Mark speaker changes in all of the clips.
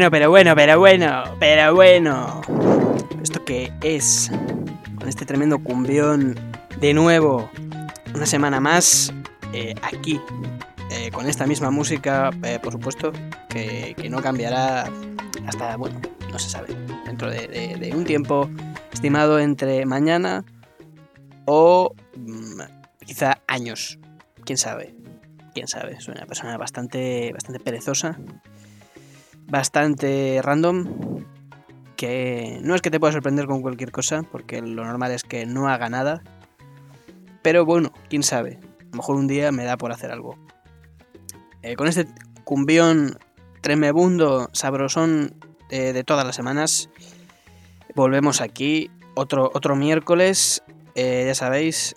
Speaker 1: bueno, pero bueno, pero bueno, pero bueno. ¿Esto qué es? Con este tremendo cumbión de nuevo. Una semana más eh, aquí. eh, con esta misma música, eh, por supuesto, que, no cambiará hasta, bueno, no se sabe. Dentro de, un tiempo estimado entre mañana o mm, quizá años. ¿Quién sabe? ¿Quién sabe? Soy una persona bastante, bastante perezosa bastante random que no es que te pueda sorprender con cualquier cosa, porque lo normal es que no haga nada. Pero bueno, quién sabe. A lo mejor un día me da por hacer algo. Eh, con este cumbión tremebundo, sabrosón eh, de todas las semanas, volvemos aquí. Otro, otro miércoles, eh, ya sabéis,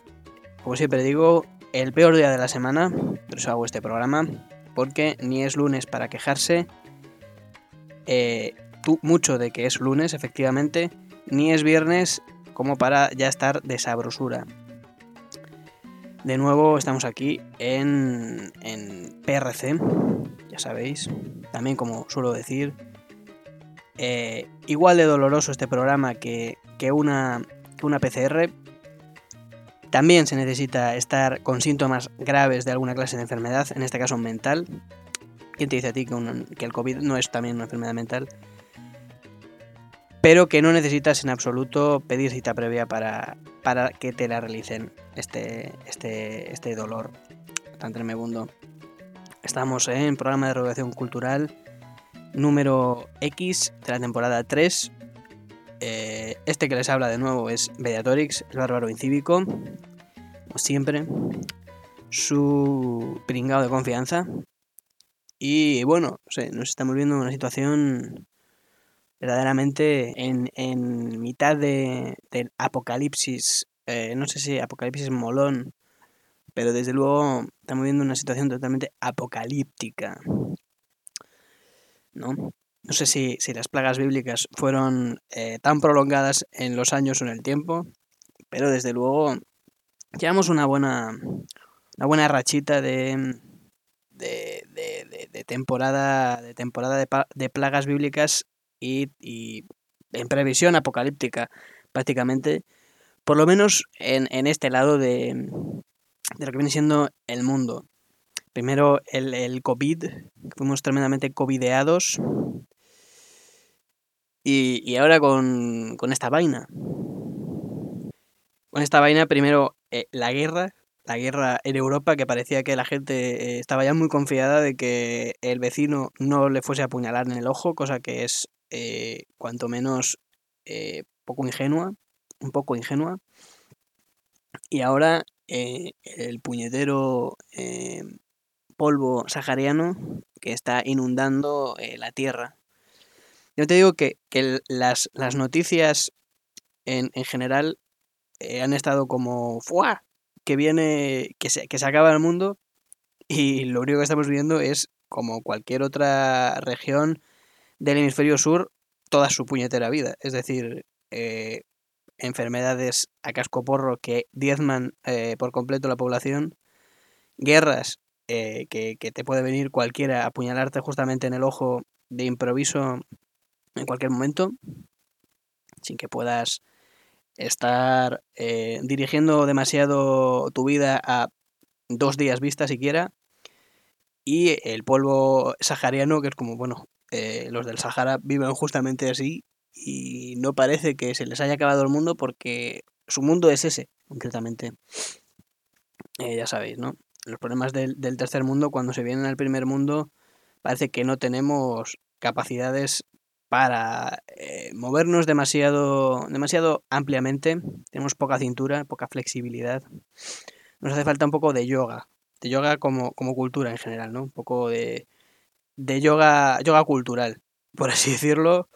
Speaker 1: como siempre digo, el peor día de la semana. Por eso hago este programa. Porque ni es lunes para quejarse, eh, tú mucho de que es lunes, efectivamente, ni es viernes como para ya estar de sabrosura. De nuevo estamos aquí en, en PRC, ya sabéis, también como suelo decir, eh, igual de doloroso este programa que, que una, que una PCR. También se necesita estar con síntomas graves de alguna clase de enfermedad, en este caso mental, ¿Quién te dice a ti que, el COVID no es también una enfermedad mental? Pero que no necesitas en absoluto pedir cita previa para, para que te la realicen este, este, este dolor tan tremebundo. Estamos en programa de regulación cultural número X de la temporada 3. Eh, este que les habla de nuevo es Mediatorix, el bárbaro incívico. Como siempre, su pringado de confianza, y bueno, nos estamos viendo en una situación verdaderamente en, en mitad de, del apocalipsis. eh, no sé si apocalipsis molón, pero desde luego estamos viendo una situación totalmente apocalíptica. ¿No? No sé si, si las plagas bíblicas fueron eh, tan prolongadas en los años o en el tiempo, pero desde luego llevamos una buena, una buena rachita de, de, de- de- temporada de temporada de, de plagas bíblicas y, y en previsión apocalíptica prácticamente por lo menos en, en este lado de, de lo que viene siendo el mundo. Primero el, el COVID fuimos tremendamente covideados y, y ahora con, con esta vaina. Con esta vaina primero eh, la guerra la guerra en Europa, que parecía que la gente eh, estaba ya muy confiada de que el vecino no le fuese a apuñalar en el ojo, cosa que es eh, cuanto menos eh, poco ingenua, un poco ingenua. Y ahora eh, el puñetero eh, polvo sahariano que está inundando la tierra. Yo te digo que, que las, las noticias en, en general han estado como ¡fua! Que viene, que se, que se acaba el mundo y lo único que estamos viendo es como cualquier otra región del hemisferio sur toda su puñetera vida. Es decir, eh, enfermedades a cascoporro que diezman eh, por completo la población, guerras eh, que, que te puede venir cualquiera a apuñalarte justamente en el ojo de improviso en cualquier momento, sin que puedas estar eh, dirigiendo demasiado tu vida a dos días vista siquiera. Y el polvo sahariano, que es como, bueno, eh, los del Sahara viven justamente así y no parece que se les haya acabado el mundo porque su mundo es ese, concretamente. Eh, ya sabéis, ¿no? Los problemas del, del tercer mundo, cuando se vienen al primer mundo, parece que no tenemos capacidades para eh, movernos demasiado, demasiado ampliamente. Tenemos poca cintura, poca flexibilidad. Nos hace falta un poco de yoga. De yoga como, como cultura en general, ¿no? Un poco de, de yoga, yoga cultural, por así decirlo.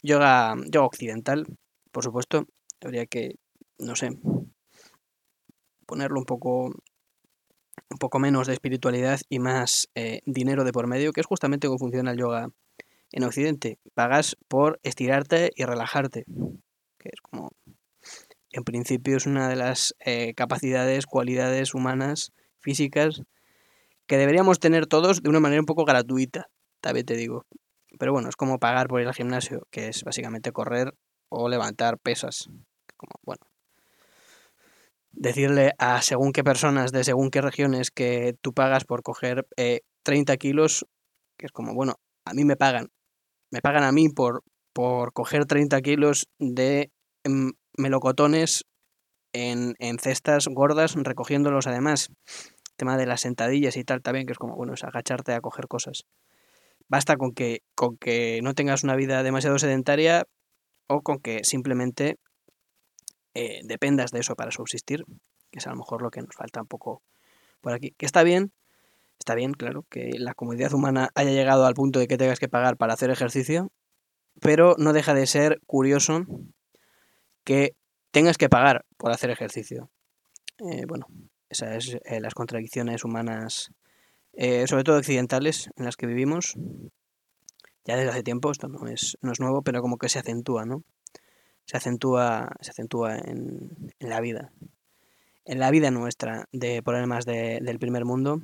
Speaker 1: Yoga, yoga occidental, por supuesto. Habría que, no sé, ponerlo un poco un poco menos de espiritualidad y más eh, dinero de por medio, que es justamente cómo funciona el yoga en Occidente. Pagas por estirarte y relajarte, que es como, en principio es una de las eh, capacidades, cualidades humanas, físicas, que deberíamos tener todos de una manera un poco gratuita, también te digo. Pero bueno, es como pagar por ir al gimnasio, que es básicamente correr o levantar pesas. Como, bueno. Decirle a según qué personas de según qué regiones que tú pagas por coger 30 eh, kilos, que es como, bueno, a mí me pagan. Me pagan a mí por, por coger 30 kilos de mm, melocotones en, en cestas gordas, recogiéndolos además. tema de las sentadillas y tal también, que es como, bueno, es agacharte a coger cosas. Basta con que, con que no tengas una vida demasiado sedentaria o con que simplemente eh, dependas de eso para subsistir, que es a lo mejor lo que nos falta un poco por aquí. Que está bien, está bien, claro, que la comunidad humana haya llegado al punto de que tengas que pagar para hacer ejercicio, pero no deja de ser curioso que tengas que pagar por hacer ejercicio. Eh, bueno, esas son eh, las contradicciones humanas eh, sobre todo occidentales, en las que vivimos. Ya desde hace tiempo, esto no es, no es nuevo, pero como que se acentúa, ¿no? Se acentúa, se acentúa en, la vida. En la vida nuestra de problemas del primer mundo,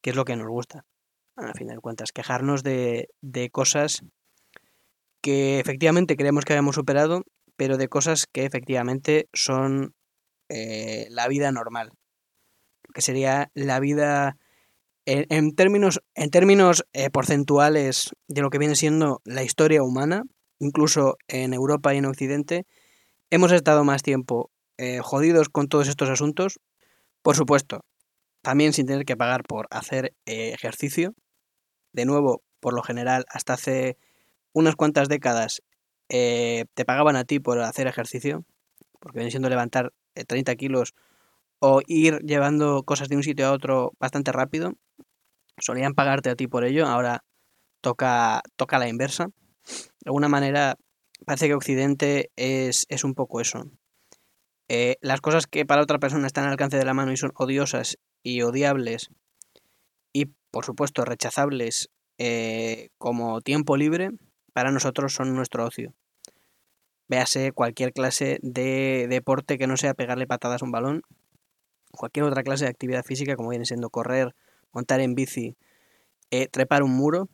Speaker 1: que es lo que nos gusta, a fin de cuentas. Quejarnos de, de cosas que efectivamente creemos que habíamos superado, pero de cosas que efectivamente son eh, la vida normal que sería la vida en, términos, en términos eh, porcentuales de lo que viene siendo la historia humana, incluso en Europa y en Occidente, hemos estado más tiempo eh, jodidos con todos estos asuntos. Por supuesto, también sin tener que pagar por hacer eh, ejercicio. De nuevo, por lo general, hasta hace unas cuantas décadas te pagaban a ti por hacer ejercicio, porque viene siendo levantar 30 kilos o ir llevando cosas de un sitio a otro bastante rápido. Solían pagarte a ti por ello, ahora toca, toca la inversa. De alguna manera, parece que Occidente es, es un poco eso. Eh, las cosas que para otra persona están al alcance de la mano y son odiosas y odiables y, por supuesto, rechazables eh, como tiempo libre, para nosotros son nuestro ocio. Véase cualquier clase de deporte que no sea pegarle patadas a un balón, cualquier otra clase de actividad física, como viene siendo correr, montar en bici, eh, trepar un muro,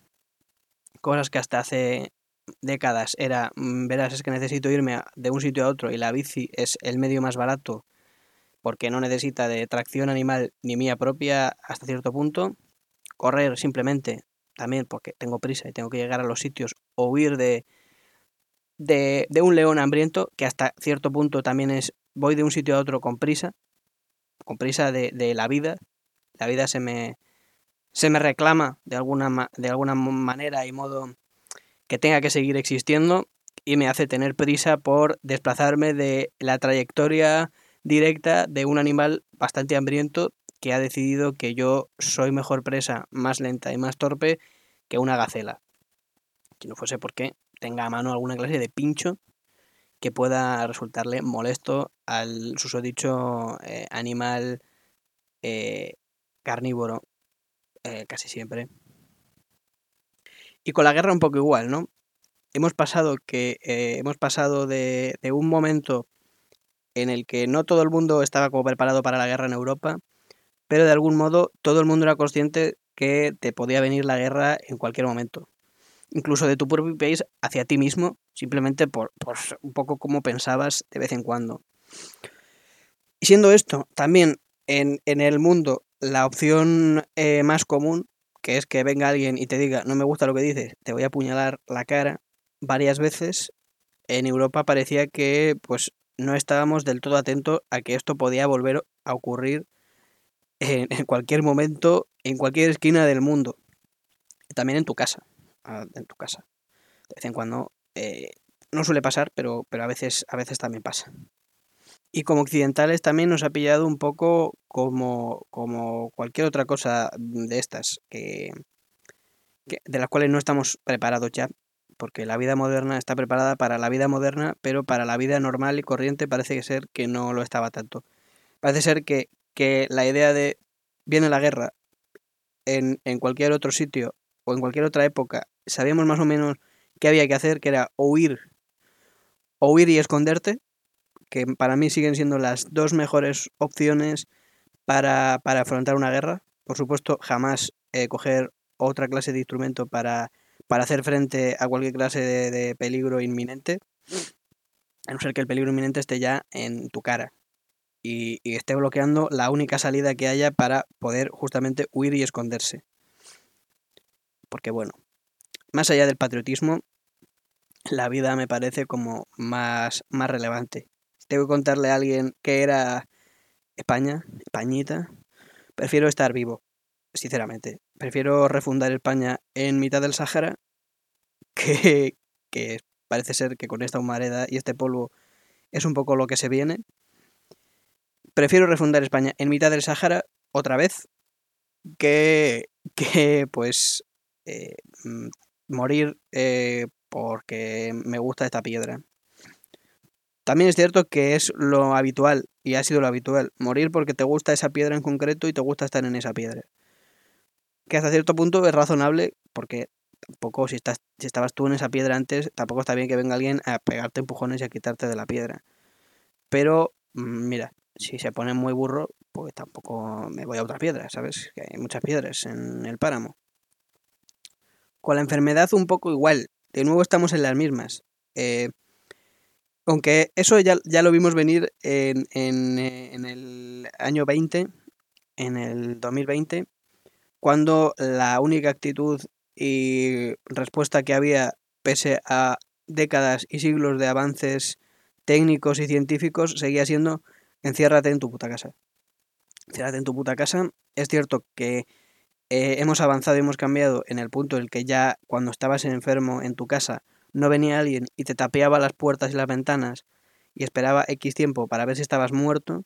Speaker 1: cosas que hasta hace décadas era, mm, verás, es que necesito irme de un sitio a otro y la bici es el medio más barato porque no necesita de tracción animal ni mía propia hasta cierto punto. Correr simplemente también porque tengo prisa y tengo que llegar a los sitios o huir de, de, de un león hambriento que hasta cierto punto también es voy de un sitio a otro con prisa con prisa de, de la vida. La vida se me, se me reclama de alguna, de alguna manera y modo que tenga que seguir existiendo y me hace tener prisa por desplazarme de la trayectoria directa de un animal bastante hambriento que ha decidido que yo soy mejor presa, más lenta y más torpe que una gacela. Que no fuese porque tenga a mano alguna clase de pincho que pueda resultarle molesto al susodicho eh, animal eh, carnívoro eh, casi siempre. Y con la guerra un poco igual, ¿no? Hemos pasado que hemos pasado de, de un momento en el que no todo el mundo estaba como preparado para la guerra en Europa, pero de algún modo todo el mundo era consciente que te podía venir la guerra en cualquier momento incluso de tu propio país hacia ti mismo, simplemente por, un poco como pensabas de vez en cuando. Y siendo esto también en, el mundo la opción eh, más común, que es que venga alguien y te diga, no me gusta lo que dices, te voy a apuñalar la cara varias veces, en Europa parecía que pues no estábamos del todo atentos a que esto podía volver a ocurrir en cualquier momento, en cualquier esquina del mundo, también en tu casa en tu casa. De vez en cuando eh, no suele pasar, pero, pero a, veces, a veces también pasa. Y como occidentales también nos ha pillado un poco como, como cualquier otra cosa de estas, que, de las cuales no estamos preparados ya, porque la vida moderna está preparada para la vida moderna, pero para la vida normal y corriente parece ser que no lo estaba tanto. Parece ser que, que la idea de viene la guerra en, en cualquier otro sitio o en cualquier otra época sabíamos más o menos qué había que hacer, que era huir, huir y esconderte, que para mí siguen siendo las dos mejores opciones para, para afrontar una guerra. Por supuesto, jamás eh, coger otra clase de instrumento para, para hacer frente a cualquier clase de, peligro inminente, a no ser que el peligro inminente esté ya en tu cara y, esté bloqueando la única salida que haya para poder justamente huir y esconderse. Porque bueno, más allá del patriotismo, la vida me parece como más, más relevante. tengo que contarle a alguien que era España, Españita, prefiero estar vivo, sinceramente. Prefiero refundar España en mitad del Sáhara, que, que parece ser que con esta humareda y este polvo es un poco lo que se viene. Prefiero refundar España en mitad del Sáhara otra vez que, que pues eh, morir eh, porque me gusta esta piedra. También es cierto que es lo habitual, y ha sido lo habitual, morir porque te gusta esa piedra en concreto y te gusta estar en esa piedra. Que hasta cierto punto es razonable, porque tampoco si, estás, si estabas tú en esa piedra antes, tampoco está bien que venga alguien a pegarte empujones y a quitarte de la piedra. Pero, mm, mira, si se pone muy burro, pues tampoco me voy a otra piedra, ¿sabes? Que hay muchas piedras en el páramo. Con la enfermedad un poco igual, de nuevo estamos en las mismas. Eh, aunque eso ya, ya, lo vimos venir en, eh, en, el año 20, en el 2020, cuando la única actitud y respuesta que había, pese a décadas y siglos de avances técnicos y científicos, seguía siendo enciérrate en tu puta casa. Enciérrate en tu puta casa. Es cierto que eh, hemos avanzado y hemos cambiado en el punto en el que ya cuando estabas enfermo en tu casa no venía alguien y te tapeaba las puertas y las ventanas y esperaba X tiempo para ver si estabas muerto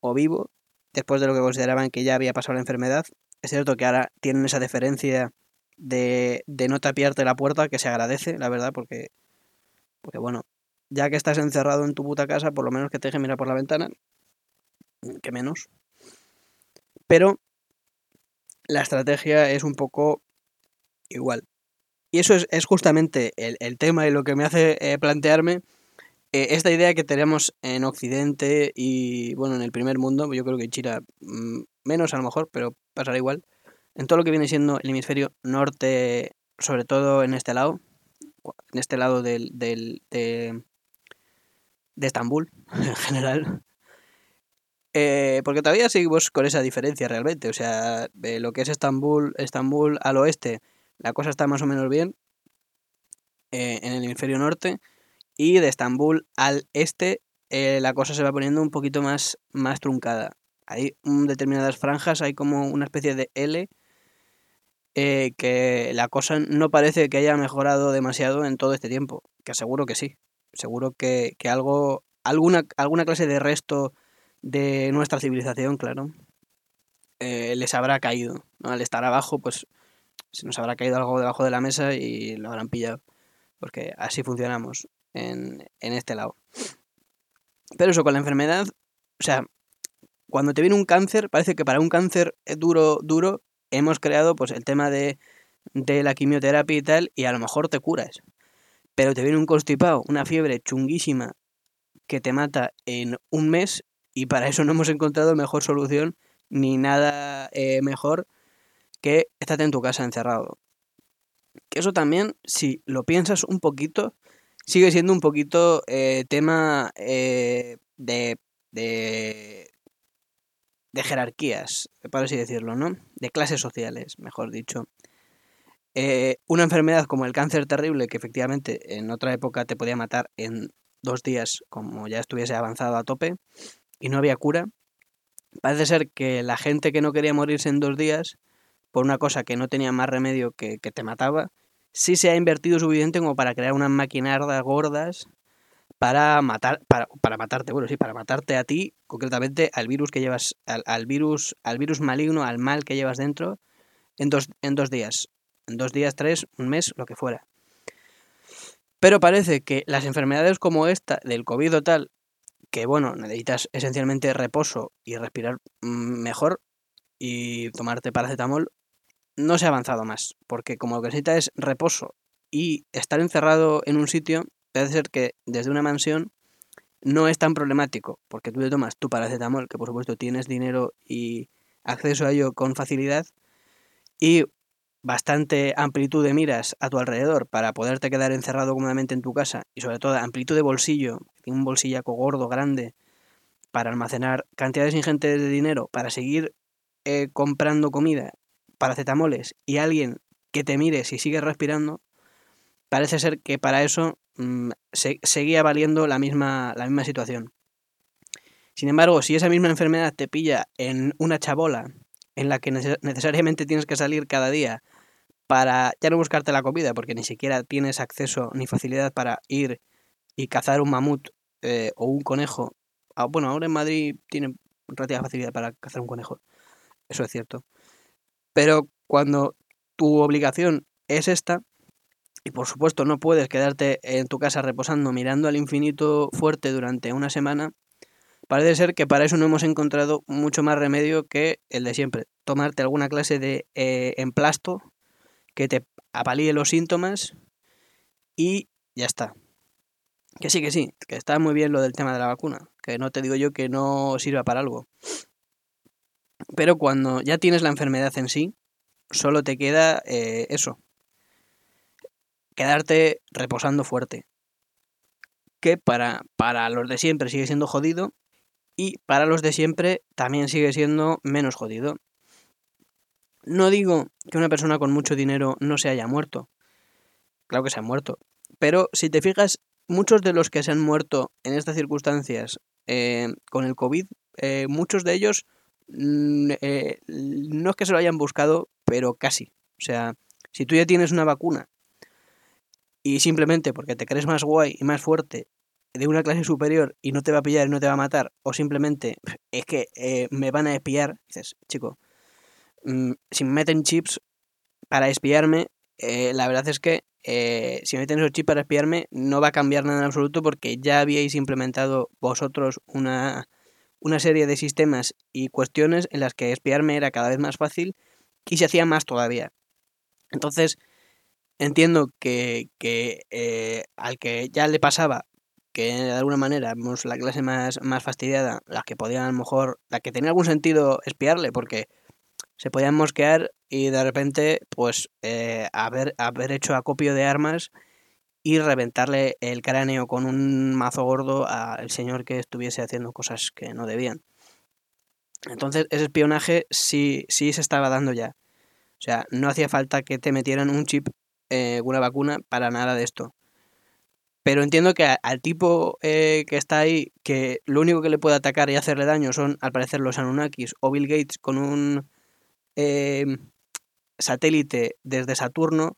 Speaker 1: o vivo, después de lo que consideraban que ya había pasado la enfermedad. Es cierto que ahora tienen esa deferencia de, de no tapiarte la puerta, que se agradece, la verdad, porque, porque bueno, ya que estás encerrado en tu puta casa, por lo menos que te dejen mirar por la ventana, que menos. Pero la estrategia es un poco igual. Y eso es, justamente el, tema y lo que me hace eh, plantearme eh, esta idea que tenemos en Occidente y, bueno, en el primer mundo, yo creo que en China mm, menos a lo mejor, pero pasará igual, en todo lo que viene siendo el hemisferio norte, sobre todo en este lado, en este lado del, del de, de Estambul en general, eh, porque todavía seguimos con esa diferencia realmente. O sea, de lo que es Estambul, Estambul al oeste, la cosa está más o menos bien eh, en el hemisferio norte. Y de Estambul al este, eh, la cosa se va poniendo un poquito más, más truncada. Hay determinadas franjas, hay como una especie de L. que la cosa no parece que haya mejorado demasiado en todo este tiempo. Que seguro que sí. Seguro que, que algo. Alguna, alguna clase de resto de nuestra civilización, claro, eh, les habrá caído. Al estar abajo, pues se nos habrá caído algo debajo de la mesa y lo habrán pillado. Porque así funcionamos en, en este lado. Pero eso, con la enfermedad, o sea, cuando te viene un cáncer, parece que para un cáncer duro, duro, hemos creado pues el tema de, de la quimioterapia y tal, y a lo mejor te curas. Pero te viene un constipado, una fiebre chunguísima que te mata en un mes y para eso no hemos encontrado mejor solución ni nada eh, mejor que estate en tu casa encerrado. Que eso también, si lo piensas un poquito, sigue siendo un poquito eh, tema eh, de, de, de jerarquías, por así decirlo, ¿no? De clases sociales, mejor dicho. una enfermedad como el cáncer terrible, que efectivamente en otra época te podía matar en dos días, como ya estuviese avanzado a tope, y no había cura, parece ser que la gente que no quería morirse en dos días, por una cosa que no tenía más remedio que, que te mataba, sí se ha invertido suficiente como para crear unas maquinardas gordas para matar para, para, matarte bueno sí para matarte a ti concretamente al virus que llevas al, al, virus al virus maligno al mal que llevas dentro en dos en dos días. En dos días tres un mes lo que fuera. Pero parece que las enfermedades como esta del covid o tal que bueno, necesitas esencialmente reposo y respirar mm, mejor y tomarte paracetamol, no se ha avanzado más, porque como lo que necesitas es reposo y estar encerrado en un sitio, puede ser que desde una mansión no es tan problemático, porque tú te tomas tu paracetamol, que por supuesto tienes dinero y acceso a ello con facilidad, y bastante amplitud de miras a tu alrededor para poderte quedar encerrado cómodamente en tu casa y sobre todo amplitud de bolsillo, un bolsillaco gordo, grande, para almacenar cantidades ingentes de dinero, para seguir eh, comprando comida, paracetamoles y alguien que te mire si sigues respirando, parece ser que para eso mm, seguía valiendo la misma, la misma situación. Sin embargo, si esa misma enfermedad te pilla en una chabola en la que necesariamente tienes que salir cada día para ya no buscarte la comida, porque ni siquiera tienes acceso ni facilidad para ir y cazar un mamut eh, o un conejo. Ah, bueno, ahora en Madrid tienen relativa facilidad para cazar un conejo, eso es cierto. Pero cuando tu obligación es esta, y por supuesto no puedes quedarte en tu casa reposando mirando al infinito fuerte durante una semana, parece ser que para eso no hemos encontrado mucho más remedio que el de siempre. Tomarte alguna clase de eh, emplasto que te apalíe los síntomas y ya está. Que sí, que sí, que está muy bien lo del tema de la vacuna, que no te digo yo que no sirva para algo. Pero cuando ya tienes la enfermedad en sí, solo te queda eh, eso, quedarte reposando fuerte. Que para, para los de siempre sigue siendo jodido y para los de siempre también sigue siendo menos jodido. No digo que una persona con mucho dinero no se haya muerto. Claro que se ha muerto. Pero si te fijas, muchos de los que se han muerto en estas circunstancias eh, con el COVID, eh, muchos de ellos eh, no es que se lo hayan buscado, pero casi. O sea, si tú ya tienes una vacuna y simplemente porque te crees más guay y más fuerte de una clase superior y no te va a pillar y no te va a matar, o simplemente es que me van a espiar, dices, chico, Mm, si me meten chips para espiarme, eh, la verdad es que eh, si me meten esos chips para espiarme, no va a cambiar nada en absoluto porque ya habíais implementado vosotros una, una serie de sistemas y cuestiones en las que espiarme era cada vez más fácil y se hacía más todavía. Entonces, entiendo que, que eh, al que ya le pasaba que de alguna manera la clase más, más fastidiada, la que podía a lo mejor, la que tenía algún sentido espiarle, porque se podían mosquear y de repente pues eh, haber, haber hecho acopio de armas y reventarle el cráneo con un mazo gordo al señor que estuviese haciendo cosas que no debían. Entonces ese espionaje sí, sí se estaba dando ya. O sea, no hacía falta que te metieran un chip, eh, una vacuna, para nada de esto. Pero entiendo que al tipo eh, que está ahí, que lo único que le puede atacar y hacerle daño son, al parecer, los Anunnakis o Bill Gates con un Em, satélite desde Saturno,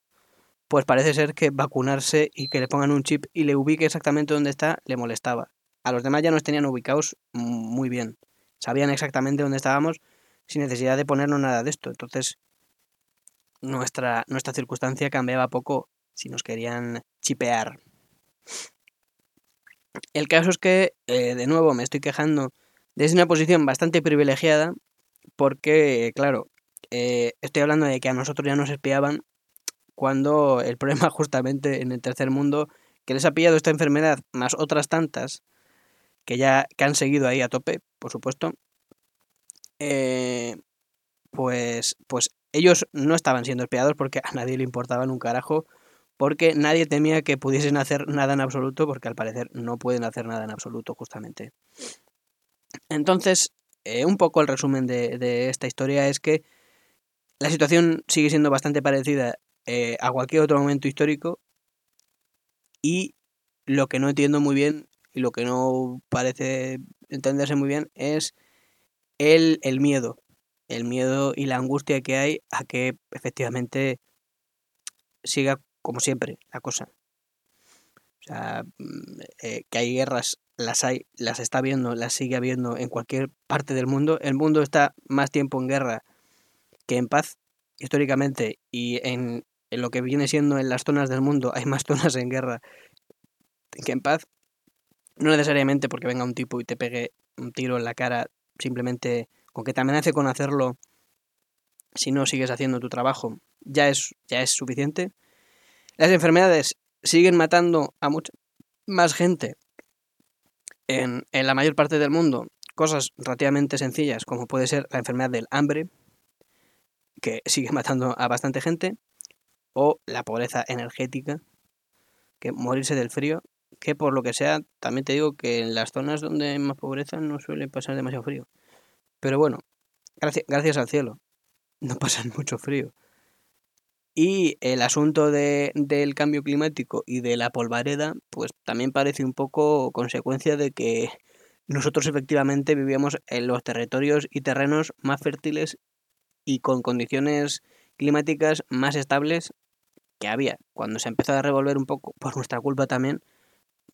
Speaker 1: pues parece ser que vacunarse y que le pongan un chip y le ubique exactamente donde está le molestaba. A los demás ya nos tenían ubicados muy bien. Sabían exactamente dónde estábamos sin necesidad de ponernos nada de esto. Entonces, nuestra, nuestra circunstancia cambiaba poco si nos querían chipear. El caso es que, eh, de nuevo, me estoy quejando desde una posición bastante privilegiada porque, claro, eh, estoy hablando de que a nosotros ya nos espiaban cuando el problema justamente en el tercer mundo, que les ha pillado esta enfermedad, más otras tantas, que ya que han seguido ahí a tope, por supuesto, eh, pues, pues ellos no estaban siendo espiados porque a nadie le importaban un carajo, porque nadie temía que pudiesen hacer nada en absoluto, porque al parecer no pueden hacer nada en absoluto, justamente. Entonces, eh, un poco el resumen de esta historia es que la situación sigue siendo bastante parecida eh, a cualquier otro momento histórico y lo que no entiendo muy bien y lo que no parece entenderse muy bien es el, el miedo, el miedo y la angustia que hay a que efectivamente siga como siempre la cosa. O sea, mm, eh, que hay guerras, las hay, las está viendo, las sigue habiendo en cualquier parte del mundo. El mundo está más tiempo en guerra que en paz, históricamente, y en, lo que viene siendo en las zonas del mundo hay más zonas en guerra que en paz, no necesariamente porque venga un tipo y te pegue un tiro en la cara, simplemente con que te amenace con hacerlo si no sigues haciendo tu trabajo, ya es, ya es suficiente. Las enfermedades siguen matando a mucha más gente en, en la mayor parte del mundo. Cosas relativamente sencillas, como puede ser la enfermedad del hambre, que sigue matando a bastante gente, o la pobreza energética, que morirse del frío, que por lo que sea, también te digo que en las zonas donde hay más pobreza no suele pasar demasiado frío. Pero bueno, gracias, gracias al cielo, no pasan mucho frío. Y el asunto de, del cambio climático y de la polvareda, pues también parece un poco consecuencia de que nosotros efectivamente vivíamos en los territorios y terrenos más fértiles y con condiciones climáticas más estables que había. Cuando se empezó a revolver un poco, por nuestra culpa también,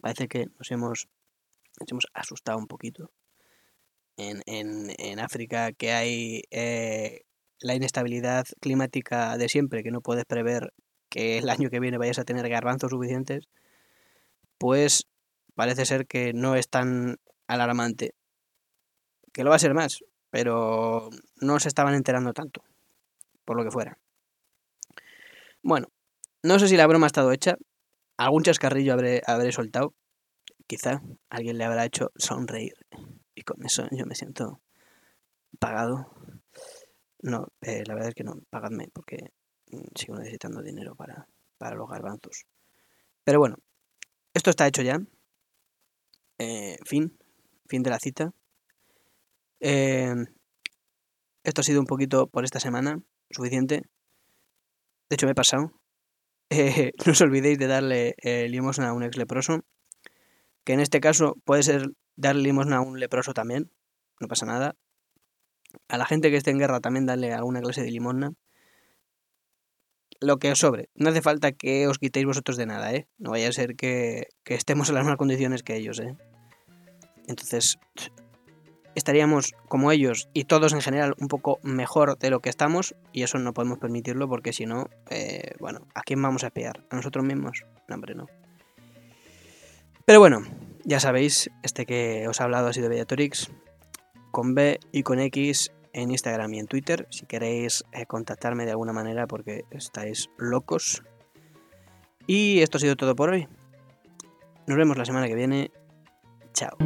Speaker 1: parece que nos hemos, nos hemos asustado un poquito. En, en, en África que hay eh, la inestabilidad climática de siempre, que no puedes prever que el año que viene vayas a tener garbanzos suficientes, pues parece ser que no es tan alarmante. Que lo va a ser más, pero no se estaban enterando tanto, por lo que fuera. Bueno, no sé si la broma ha estado hecha, algún chascarrillo habré, habré soltado, quizá alguien le habrá hecho sonreír y con eso yo me siento pagado no, eh, la verdad es que no, pagadme porque mm, sigo necesitando dinero para, para los garbanzos. Pero bueno, esto está hecho ya. Eh, fin, fin de la cita. Eh, esto ha sido un poquito por esta semana, suficiente. De hecho, me he pasado. no os olvidéis de darle limosna a un ex leproso. Que en este caso puede ser darle limosna a un leproso también. No pasa nada a la gente que esté en guerra también darle alguna clase de limosna. Lo que os sobre. No hace falta que os quitéis vosotros de nada, ¿eh? No vaya a ser que, que estemos en las mismas condiciones que ellos, ¿eh? Entonces, estaríamos como ellos y todos en general un poco mejor de lo que estamos y eso no podemos permitirlo porque si no, eh, bueno, ¿a quién vamos a espiar? ¿A nosotros mismos? No, hombre, no. Pero bueno, ya sabéis, este que os ha hablado ha sido Bellatorix con B y con X en Instagram y en Twitter si queréis eh, contactarme de alguna manera porque estáis locos. Y esto ha sido todo por hoy. Nos vemos la semana que viene. Chao.